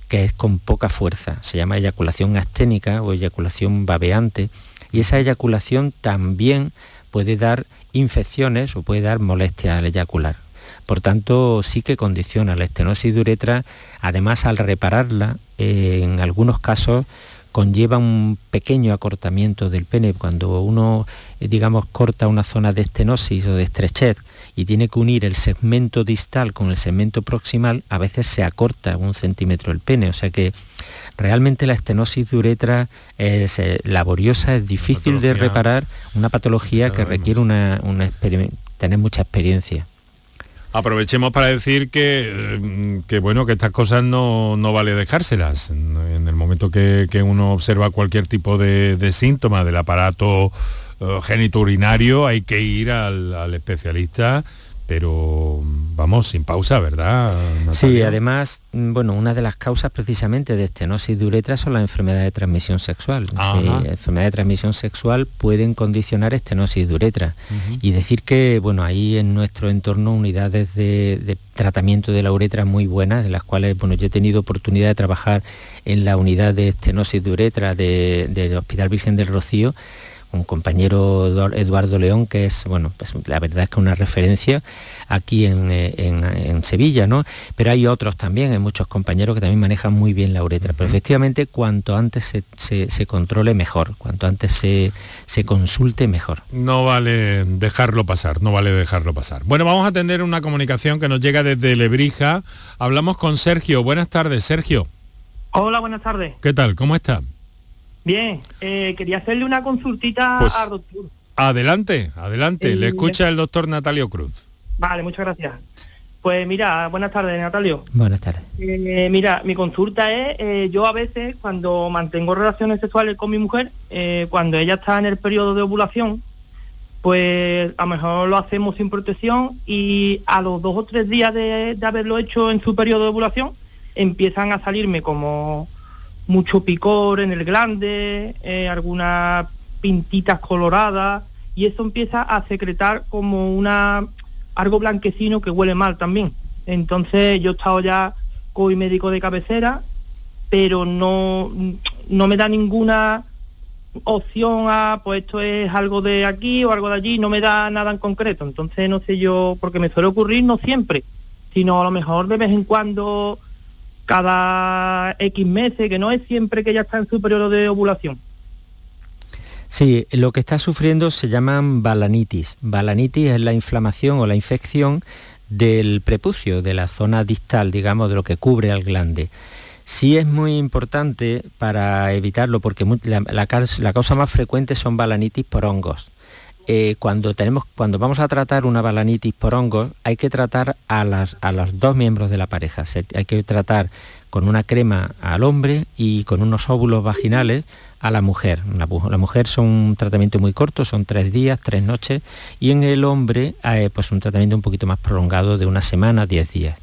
que es con poca fuerza. Se llama eyaculación asténica o eyaculación babeante. Y esa eyaculación también puede dar infecciones o puede dar molestia al eyacular. Por tanto, sí que condiciona la estenosis de. Además, al repararla, eh, en algunos casos conlleva un pequeño acortamiento del pene. Cuando uno, eh, digamos, corta una zona de estenosis o de estrechez y tiene que unir el segmento distal con el segmento proximal, a veces se acorta un centímetro el pene. O sea que realmente la estenosis de uretra es eh, laboriosa, es difícil de reparar, una patología que requiere una, tener mucha experiencia. Aprovechemos para decir que, eh, que, bueno, que estas cosas no, vale dejárselas. En, el momento que, uno observa cualquier tipo de, síntoma del aparato uh, genitourinario, hay que ir al especialista pero vamos, sin pausa, ¿verdad? Sí, además, mm, bueno, una de las causas precisamente de estenosis de uretra son las enfermedades de transmisión sexual. Enfermedades de transmisión sexual pueden condicionar estenosis de uretra. Y decir que, bueno, hay en nuestro entorno unidades de, tratamiento de la uretra muy buenas, en las cuales, bueno, yo he tenido oportunidad de trabajar en la unidad de estenosis de uretra del Hospital Virgen del Rocío, un compañero Eduardo León, que es, bueno, pues la verdad es que una referencia aquí eh, en, Sevilla, ¿no? Pero hay otros también, hay muchos compañeros que también manejan muy bien la uretra. Pero efectivamente, cuanto antes se, controle, mejor. Cuanto antes se, se consulte, mejor. No vale dejarlo pasar, no vale dejarlo pasar. Bueno, vamos a tener una comunicación que nos llega desde Lebrija. Hablamos con Sergio. Buenas tardes, Sergio. Hola, buenas tardes. ¿Qué tal? ¿Cómo está? Bien, eh, quería hacerle una consultita Pues, al doctor. Adelante, adelante. Le escucha el doctor Natalio Cruz. Vale, muchas gracias. Pues mira, buenas tardes, Natalio. Buenas tardes. Eh, mira, mi consulta es, eh, yo a veces cuando mantengo relaciones sexuales con mi mujer, eh, cuando ella está en el periodo de ovulación, pues a lo mejor lo hacemos sin protección y a los dos o tres días de, de haberlo hecho en su periodo de ovulación, empiezan a salirme como mucho picor en el glande, eh, algunas pintitas coloradas, y eso empieza a secretar como una algo blanquecino que huele mal también. Entonces yo he estado ya con médico de cabecera, pero no, no me da ninguna opción a, pues esto es algo de aquí o algo de allí, no me da nada en concreto. Entonces no sé yo, porque me suele ocurrir no siempre, sino a lo mejor de vez en cuando, cada X meses, que no es siempre que ya está en su periodo de ovulación. Sí, lo que está sufriendo se llaman balanitis. Balanitis es la inflamación o la infección del prepucio, de la zona distal, digamos, de lo que cubre al glande. Sí es muy importante para evitarlo, porque la, la causa más frecuente son balanitis por hongos. Eh, cuando, tenemos, cuando vamos a tratar una balanitis por hongos, hay que tratar a, las, a los dos miembros de la pareja. Hay que tratar con una crema al hombre y con unos óvulos vaginales a la mujer. La mujer son un tratamiento muy corto, son tres días, tres noches, y en el hombre eh, pues un tratamiento un poquito más prolongado de una semana, diez días.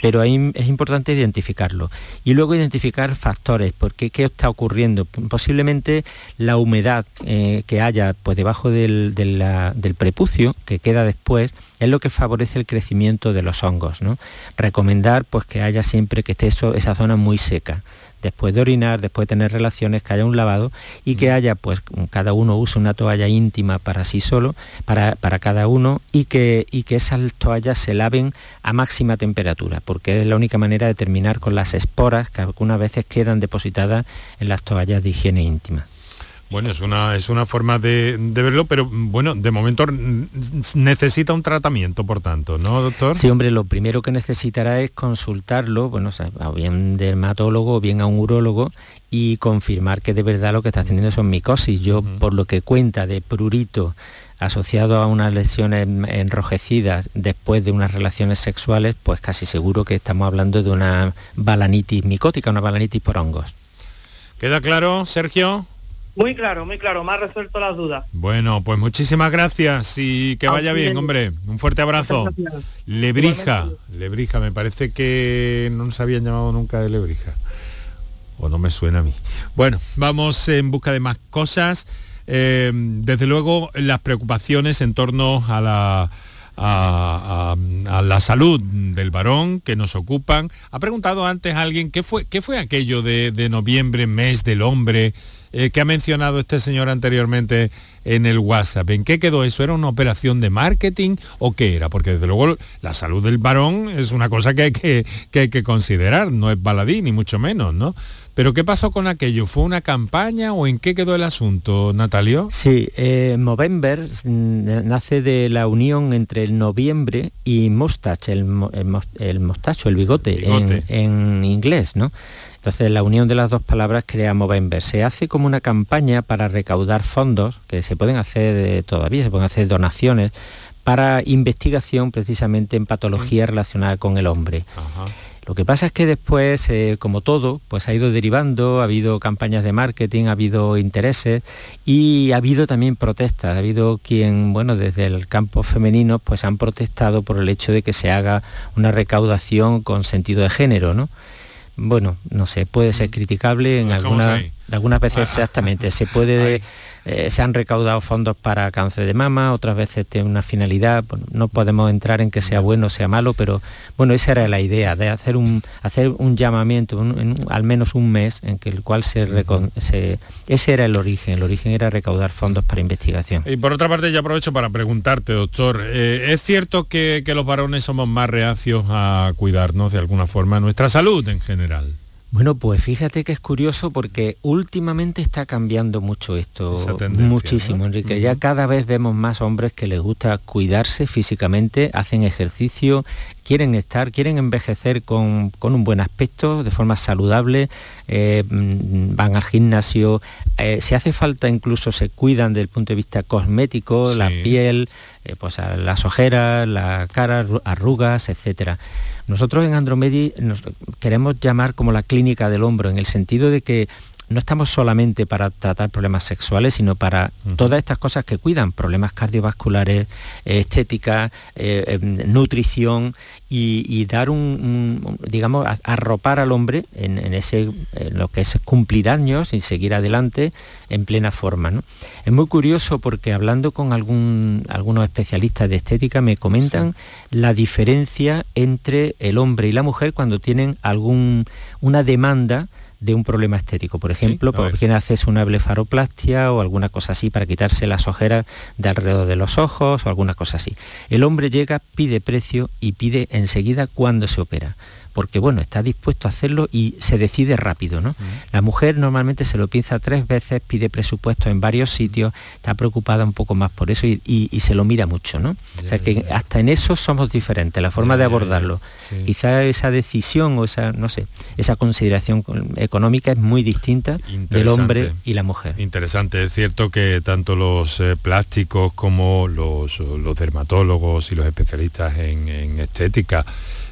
Pero ahí es importante identificarlo. Y luego identificar factores, porque qué está ocurriendo. Posiblemente la humedad eh, que haya pues, debajo del, del prepucio, que queda después, es lo que favorece el crecimiento de los hongos. ¿no? Recomendar pues, que haya siempre que esté esa zona muy seca después de orinar, después de tener relaciones, que haya un lavado y que haya, pues cada uno use una toalla íntima para sí solo, para, para cada uno, y que, y que esas toallas se laven a máxima temperatura, porque es la única manera de terminar con las esporas que algunas veces quedan depositadas en las toallas de higiene íntima. Bueno, es una, es una forma de, de verlo, pero bueno, de momento necesita un tratamiento, por tanto, ¿no, doctor? Sí, hombre, lo primero que necesitará es consultarlo, bueno, o sea, o bien a un dermatólogo o bien a un urólogo y confirmar que de verdad lo que está teniendo son micosis. Yo, por lo que cuenta de prurito asociado a unas lesiones enrojecidas después de unas relaciones sexuales, pues casi seguro que estamos hablando de una balanitis micótica, una balanitis por hongos. ¿Queda claro, Sergio? Muy claro, muy claro, me ha resuelto las dudas. Bueno, pues muchísimas gracias y que vaya bien, hombre. Un fuerte abrazo. Lebrija, Lebrija, me parece que no nos habían llamado nunca de Lebrija. O no me suena a mí. Bueno, vamos en busca de más cosas. Eh, desde luego, las preocupaciones en torno a la, a, a- a la salud del varón que nos ocupan. Ha preguntado antes alguien qué fue, qué fue aquello de, de noviembre, mes del hombre, eh, que ha mencionado este señor anteriormente en el WhatsApp. ¿En qué quedó eso? ¿Era una operación de marketing o qué era? Porque desde luego la salud del varón es una cosa que hay que, que hay que considerar, no es baladí, ni mucho menos, ¿no? Pero ¿qué pasó con aquello? ¿Fue una campaña o en qué quedó el asunto, Natalio? Sí, eh, Movember mm, nace de la unión entre el noviembre y mustache, el, el mos- el mostacho, el bigote, Bigote. En, en inglés, ¿no? Entonces la unión de las dos palabras crea Movember. Se hace como una campaña para recaudar fondos, que se pueden hacer eh, todavía, se pueden hacer donaciones, para investigación precisamente en patologías relacionadas con el hombre. Lo que pasa es que después, eh, como todo, pues ha ido derivando, ha habido campañas de marketing, ha habido intereses y ha habido también protestas. Ha habido quien, bueno, desde el campo femenino, pues han protestado por el hecho de que se haga una recaudación con sentido de género, ¿no? Bueno, no sé, puede ser criticable en dejamos algunas, ahí. algunas veces exactamente. Se puede, eh, se han recaudado fondos para cáncer de mama, otras veces tiene una finalidad. Bueno, no podemos entrar en que sea bueno o sea malo, pero bueno, esa era la idea de hacer un hacer un llamamiento, un- en un- al menos un mes, en que el cual se, se- ese era el origen. El origen era recaudar fondos para investigación. Y por otra parte, yo aprovecho para preguntarte, doctor, eh, ¿es cierto que, que los varones somos más reacios a cuidarnos de alguna forma nuestra salud en general? Bueno, pues fíjate que es curioso porque últimamente está cambiando mucho esto, muchísimo, ¿no? Enrique. Ya cada vez vemos más hombres que les gusta cuidarse físicamente, hacen ejercicio, quieren estar, quieren envejecer con, un buen aspecto, de forma saludable, eh, mm, van al gimnasio, eh, si hace falta incluso se cuidan desde el punto de vista cosmético, la piel, eh, pues las ojeras, la cara, arrugas, etcétera. Nosotros en Andromedi nos queremos llamar como la clínica del hombro, en el sentido de que no estamos solamente para tratar problemas sexuales, sino para todas estas cosas que cuidan, problemas cardiovasculares, estética, eh, em, nutrición y, dar un, digamos, arropar al hombre en, ese, lo que es cumplir años y seguir adelante en plena forma. Es muy curioso porque hablando con algún, algunos especialistas de estética me comentan la diferencia entre el hombre y la mujer cuando tienen algún, una demanda de un problema estético. Por ejemplo, por quien haces una blefaroplastia o alguna cosa así para quitarse las ojeras de alrededor de los ojos o alguna cosa así. El hombre llega, pide precio y pide enseguida cuándo se opera porque bueno, está dispuesto a hacerlo y se decide rápido. ¿no? La mujer normalmente se lo piensa tres veces, pide presupuesto en varios sitios, está preocupada un poco más por eso y, se lo mira mucho. ¿no? o sea que hasta en eso somos diferentes, la forma de abordarlo. Quizá esa decisión o esa, no sé, esa consideración económica es muy distinta del hombre y la mujer. Interesante, es cierto que tanto los eh, plásticos como los, dermatólogos y los especialistas en estética,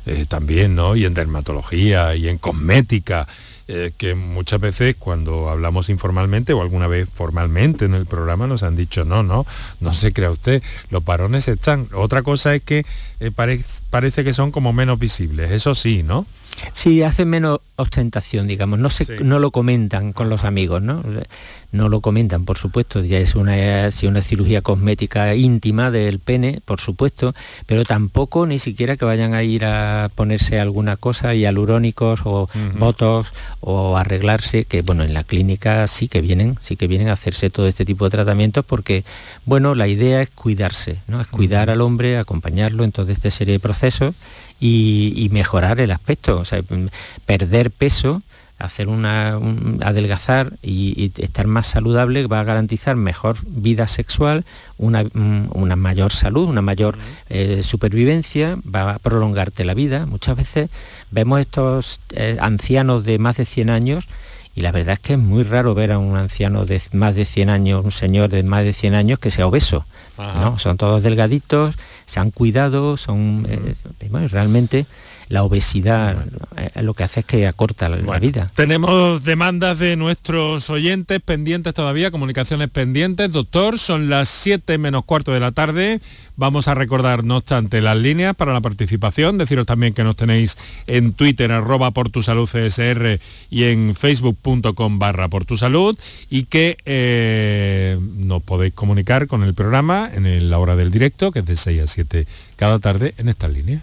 eh, también, ¿no? Y en dermatología y en cosmética. Eh, que muchas veces cuando hablamos informalmente o alguna vez formalmente en el programa nos han dicho, no, no, no se crea usted, los varones están. Otra cosa es que eh, parece que son como menos visibles, eso sí, ¿no? Sí, hacen menos ostentación, digamos, no, se, no lo comentan con los amigos, ¿no? No lo comentan, por supuesto, ya es una, una cirugía cosmética íntima del pene, por supuesto, pero tampoco ni siquiera que vayan a ir a ponerse alguna cosa y alurónicos o votos o arreglarse, que bueno, en la clínica sí que vienen, sí que vienen a hacerse todo este tipo de tratamientos porque, bueno, la idea es cuidarse, ¿no? Es cuidar al hombre, acompañarlo en toda esta serie de procesos y, mejorar el aspecto, o sea, perder peso hacer una adelgazar y, estar más saludable va a garantizar mejor vida sexual, una, mayor salud, una mayor eh, supervivencia, va a prolongarte la vida. Muchas veces vemos estos eh, ancianos de más de 100 años y la verdad es que es muy raro ver a un anciano de más de 100 años, un señor de más de 100 años que sea obeso. ¿no? Son todos delgaditos, se han cuidado, son eh, realmente la obesidad eh, lo que hace es que acorta la, vida. Tenemos demandas de nuestros oyentes pendientes todavía, comunicaciones pendientes. Doctor, son las 7 menos cuarto de la tarde. Vamos a recordar, no obstante, las líneas para la participación. Deciros también que nos tenéis en Twitter, arroba por tu salud CSR y en facebook.com barra por tu salud y que eh, nos podéis comunicar con el programa en la hora del directo, que es de 6 a 7 cada tarde en estas líneas.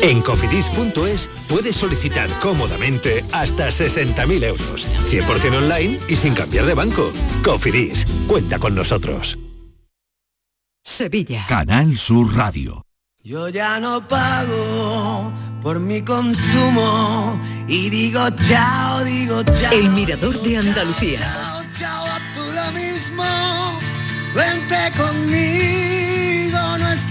En cofidis.es puedes solicitar cómodamente hasta 60.000 euros, 100% online y sin cambiar de banco. Cofidis, cuenta con nosotros. Sevilla. Canal Sur Radio. Yo ya no pago por mi consumo y digo chao, digo chao. El mirador de Andalucía. Chao, chao, a tú lo mismo. Vente conmigo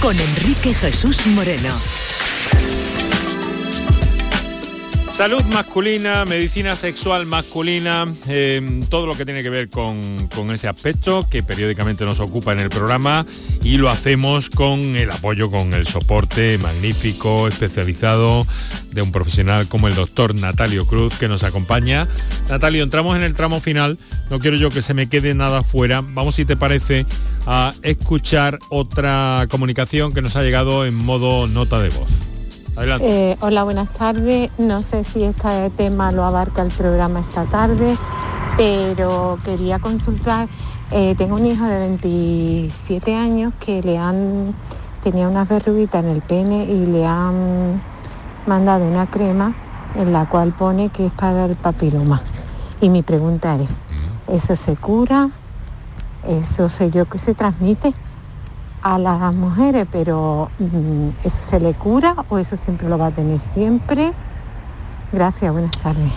con Enrique Jesús Moreno. Salud masculina, medicina sexual masculina, eh, todo lo que tiene que ver con, con, ese aspecto que periódicamente nos ocupa en el programa y lo hacemos con el apoyo, con el soporte magnífico, especializado de un profesional como el doctor Natalio Cruz que nos acompaña. Natalio, entramos en el tramo final, no quiero yo que se me quede nada fuera. Vamos si te parece a escuchar otra comunicación que nos ha llegado en modo nota de voz. Eh, hola, buenas tardes. No sé si este tema lo abarca el programa esta tarde, pero quería consultar. Eh, tengo un hijo de 27 años que le han tenía unas verruguitas en el pene y le han mandado una crema en la cual pone que es para el papiloma. Y mi pregunta es, ¿eso se cura? ¿Eso sé yo que se transmite? A las mujeres, pero mm, ¿eso se le cura o eso siempre lo va a tener siempre? Gracias, buenas tardes.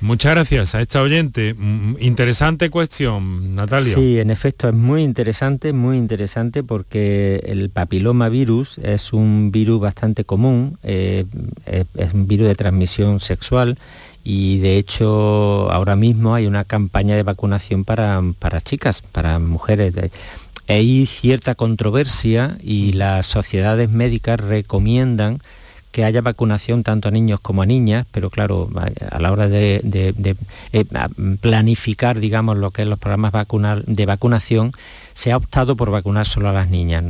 Muchas gracias a esta oyente. Mm, interesante cuestión, Natalia. Sí, en efecto, es muy interesante, muy interesante porque el papiloma virus es un virus bastante común, eh, es, un virus de transmisión sexual y de hecho ahora mismo hay una campaña de vacunación para, para chicas, para mujeres hay cierta controversia y las sociedades médicas recomiendan que haya vacunación tanto a niños como a niñas, pero claro, a la hora de, eh, planificar, digamos, lo que es los programas de vacunación, se ha optado por vacunar solo a las niñas.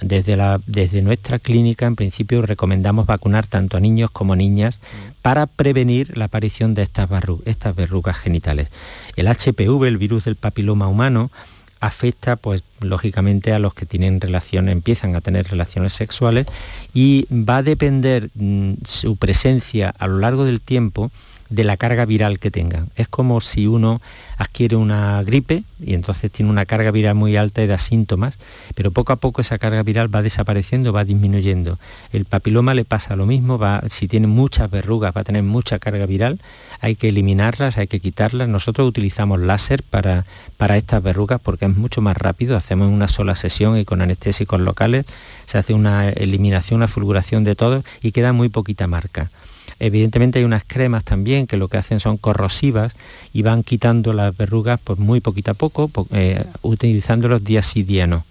Desde, la, desde nuestra clínica, en principio, recomendamos vacunar tanto a niños como a niñas para prevenir la aparición de estas, estas verrugas genitales. El HPV, el virus del papiloma humano, afecta pues lógicamente a los que tienen relaciones, empiezan a tener relaciones sexuales y va a depender mm, su presencia a lo largo del tiempo de la carga viral que tengan. Es como si uno adquiere una gripe y entonces tiene una carga viral muy alta y da síntomas, pero poco a poco esa carga viral va desapareciendo, va disminuyendo. El papiloma le pasa lo mismo, va, si tiene muchas verrugas va a tener mucha carga viral, hay que eliminarlas, hay que quitarlas. Nosotros utilizamos láser para, para estas verrugas porque es mucho más rápido, hacemos una sola sesión y con anestésicos locales se hace una eliminación, una fulguración de todo y queda muy poquita marca. Evidentemente hay unas cremas también que lo que hacen son corrosivas y van quitando las verrugas pues muy poquito a poco, eh, utilizando los no.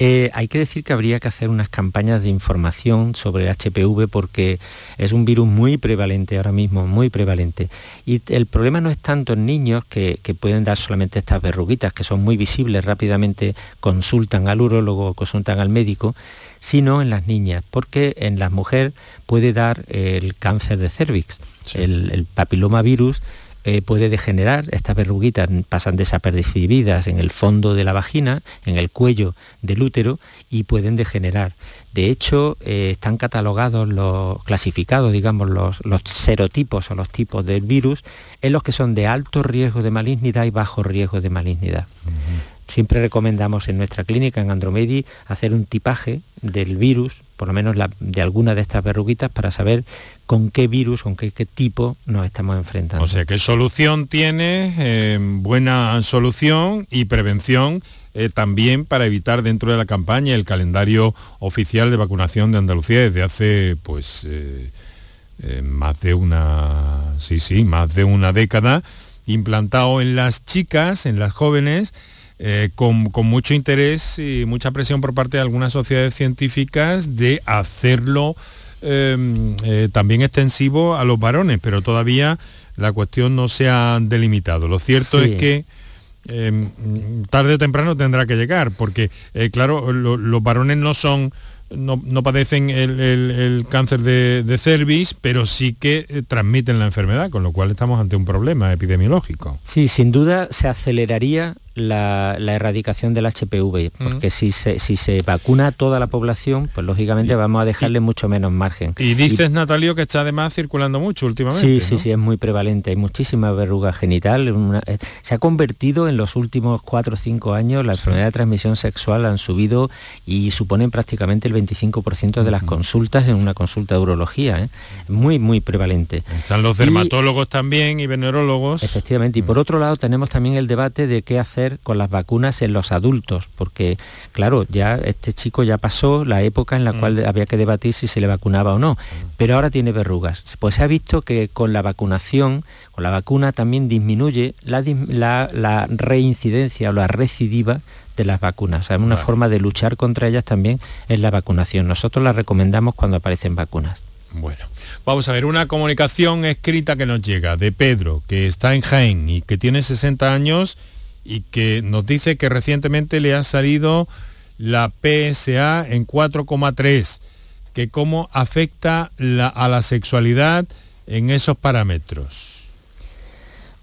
Eh, hay que decir que habría que hacer unas campañas de información sobre el HPV porque es un virus muy prevalente ahora mismo, muy prevalente. Y el problema no es tanto en niños que, que pueden dar solamente estas verruguitas, que son muy visibles, rápidamente consultan al urólogo, consultan al médico, sino en las niñas, porque en las mujeres puede dar el cáncer de cervix, el, el papilomavirus eh, puede degenerar, estas verruguitas pasan desapercibidas en el fondo de la vagina, en el cuello del útero y pueden degenerar. De hecho, eh, están catalogados los clasificados, digamos, los, los, serotipos o los tipos del virus en los que son de alto riesgo de malignidad y bajo riesgo de malignidad. Siempre recomendamos en nuestra clínica, en Andromedi, hacer un tipaje del virus, por lo menos de alguna de estas verruguitas, para saber con qué virus, con qué, tipo nos estamos enfrentando. O sea, ¿qué solución tiene? Eh, buena solución y prevención eh, también para evitar dentro de la campaña el calendario oficial de vacunación de Andalucía desde hace, pues, eh, más de una, sí, sí, más de una década, implantado en las chicas, en las jóvenes, eh, con, mucho interés y mucha presión por parte de algunas sociedades científicas de hacerlo em, eh, también extensivo a los varones, pero todavía la cuestión no se ha delimitado. Lo cierto es que em, tarde o temprano tendrá que llegar, porque eh, claro, los varones no son no, padecen el, cáncer de, de, cervix, pero sí que transmiten la enfermedad, con lo cual estamos ante un problema epidemiológico. Sí, sin duda se aceleraría la, erradicación del HPV, porque si, se, si se vacuna a toda la población, pues lógicamente vamos a dejarle mucho menos margen. Y dices, Natalio, que está además circulando mucho últimamente. Sí, sí, sí, es muy prevalente. Hay muchísima verruga genital. Eh, se ha convertido en los últimos cuatro o cinco años, la enfermedad de transmisión sexual han subido y suponen prácticamente el 25% de las consultas en una consulta de urología. ¿eh? Muy, muy prevalente. Están los dermatólogos también y venerólogos. Efectivamente. Y por otro lado tenemos también el debate de qué hacer con las vacunas en los adultos, porque claro, ya este chico ya pasó la época en la mm. cual había que debatir si se le vacunaba o no, pero ahora tiene verrugas. Pues se ha visto que con la vacunación, con la vacuna también disminuye la, reincidencia o la recidiva de las vacunas. O sea, una forma de luchar contra ellas también es la vacunación. Nosotros la recomendamos cuando aparecen vacunas. Bueno, vamos a ver una comunicación escrita que nos llega de Pedro, que está en Jaén y que tiene 60 años y que nos dice que recientemente le ha salido la PSA en 4,3, que cómo afecta a la sexualidad en esos parámetros.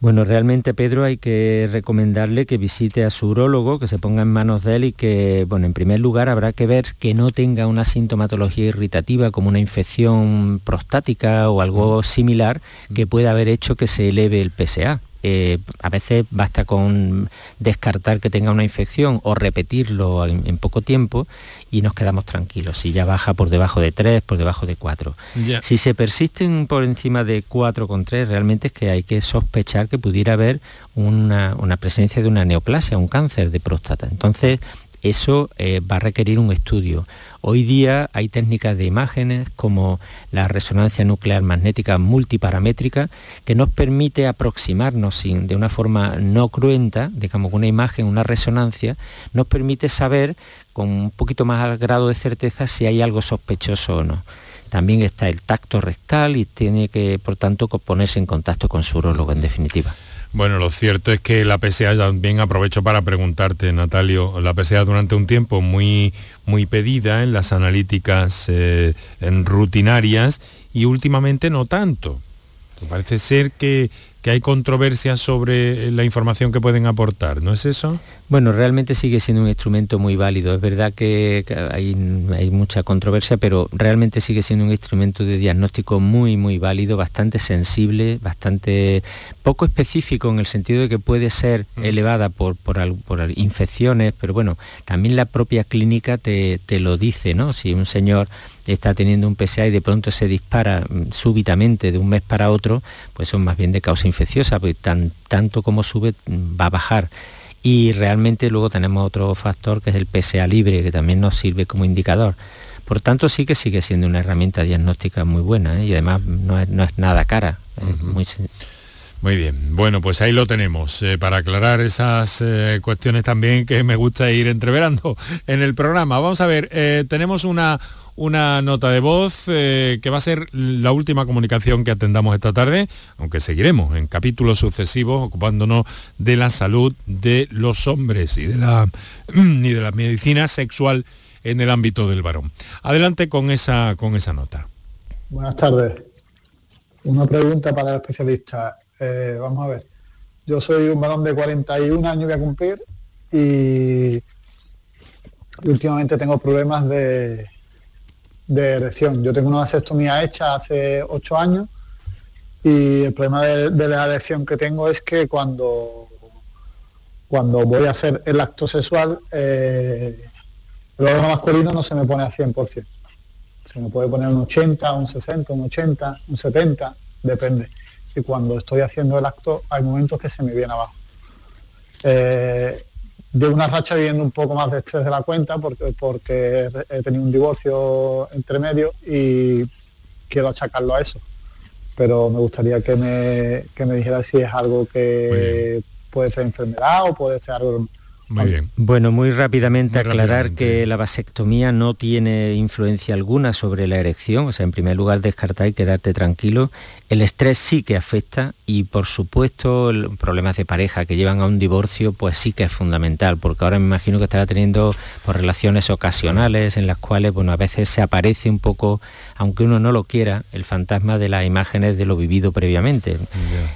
Bueno, realmente Pedro hay que recomendarle que visite a su urólogo, que se ponga en manos de él y que, bueno, en primer lugar habrá que ver que no tenga una sintomatología irritativa como una infección prostática o algo similar que pueda haber hecho que se eleve el PSA. Eh, a veces basta con descartar que tenga una infección o repetirlo en, poco tiempo y nos quedamos tranquilos. Si ya baja por debajo de 3, por debajo de 4. Si se persisten por encima de 4,3, realmente es que hay que sospechar que pudiera haber una, una presencia de una neoplasia, un cáncer de próstata. Entonces, eso eh, va a requerir un estudio. Hoy día hay técnicas de imágenes como la resonancia nuclear magnética multiparamétrica que nos permite aproximarnos de una forma no cruenta, digamos una imagen, una resonancia, nos permite saber con un poquito más grado de certeza si hay algo sospechoso o no. También está el tacto rectal y tiene que, por tanto, ponerse en contacto con su urologo en definitiva. Bueno, lo cierto es que la PSA, también aprovecho para preguntarte, Natalio, la PSA durante un tiempo muy, muy pedida en las analíticas eh, en rutinarias y últimamente no tanto. Parece ser que, que hay controversia sobre la información que pueden aportar, ¿no es eso? Bueno, realmente sigue siendo un instrumento muy válido. Es verdad que hay, mucha controversia, pero realmente sigue siendo un instrumento de diagnóstico muy, muy válido, bastante sensible, bastante poco específico en el sentido de que puede ser mm. elevada por, por, infecciones, pero bueno, también la propia clínica te, lo dice, ¿no? Si un señor está teniendo un PSA y de pronto se dispara mm, súbitamente de un mes para otro, pues son más bien de causa infecciosa, porque tan, tanto como sube mm, va a bajar y realmente luego tenemos otro factor que es el PSA libre, que también nos sirve como indicador. Por tanto, sí que sigue siendo una herramienta diagnóstica muy buena ¿eh? y además no es, nada cara. muy... bien, bueno, pues ahí lo tenemos, eh, para aclarar esas eh, cuestiones también que me gusta ir entreverando en el programa. Vamos a ver, tenemos una, una nota de voz eh, que va a ser la última comunicación que atendamos esta tarde, aunque seguiremos en capítulos sucesivos ocupándonos de la salud de los hombres y de la, y de la medicina sexual en el ámbito del varón. Adelante con esa, con esa nota. Buenas tardes. Una pregunta para el especialista. Eh, vamos a ver. Yo soy un varón de 41 años, voy a cumplir, y últimamente tengo problemas de, de erección. Yo tengo una vasectomía hecha hace ocho años y el problema de, la erección que tengo es que cuando, cuando voy a hacer el acto sexual, eh, el órgano masculino no se me pone al 100%. Se me puede poner un 80, un 60, un 80, un 70, depende. Y cuando estoy haciendo el acto hay momentos que se me viene abajo. Eh, de una racha viviendo un poco más de estrés de la cuenta porque, porque he tenido un divorcio entre medio y quiero achacarlo a eso. Pero me gustaría que me, que me dijera si es algo que puede ser enfermedad o puede ser algo Muy bien. Bueno, muy rápidamente aclarar que la vasectomía no tiene influencia alguna sobre la erección, o sea, en primer lugar descartar y quedarte tranquilo. El estrés sí que afecta y por supuesto problemas de pareja que llevan a un divorcio, pues sí que es fundamental, porque ahora me imagino que estará teniendo por pues, relaciones ocasionales en las cuales, bueno, a veces se aparece un poco, aunque uno no lo quiera, el fantasma de las imágenes de lo vivido previamente.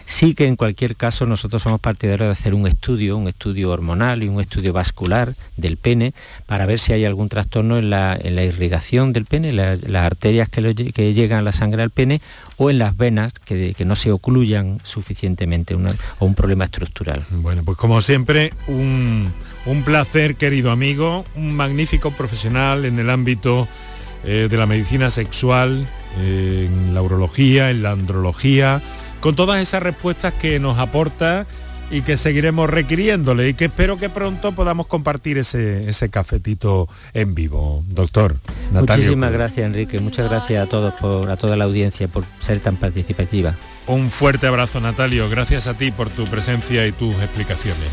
Sí que en cualquier caso nosotros somos partidarios de hacer un estudio, un estudio hormonal y un estudio vascular del pene para ver si hay algún trastorno en la, irrigación del pene, las arterias que, que, llegan a la sangre al pene o en las venas que, no se ocluyan suficientemente o un problema estructural. Bueno, pues como siempre, un, placer, querido amigo, un magnífico profesional en el ámbito eh, de la medicina sexual, en la urología, en la andrología, con todas esas respuestas que nos aporta y que seguiremos requiriéndole y que espero que pronto podamos compartir ese, ese cafetito en vivo. Doctor. Muchísimas gracias Enrique, muchas gracias a todos, por, a toda la audiencia por ser tan participativa. Un fuerte abrazo Natalio, gracias a ti por tu presencia y tus explicaciones.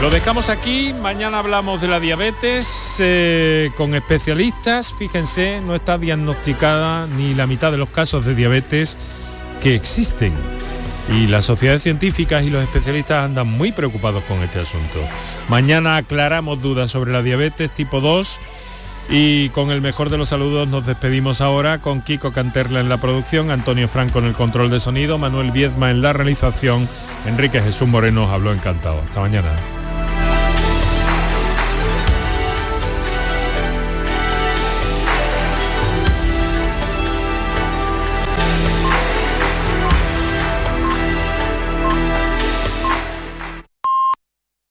Lo dejamos aquí, mañana hablamos de la diabetes eh, con especialistas, fíjense, no está diagnosticada ni la mitad de los casos de diabetes que existen. Y las sociedades científicas y los especialistas andan muy preocupados con este asunto. Mañana aclaramos dudas sobre la diabetes tipo 2 y con el mejor de los saludos nos despedimos ahora con Kiko Canterla en la producción, Antonio Franco en el control de sonido, Manuel Viedma en la realización, Enrique Jesús Moreno habló encantado. Hasta mañana.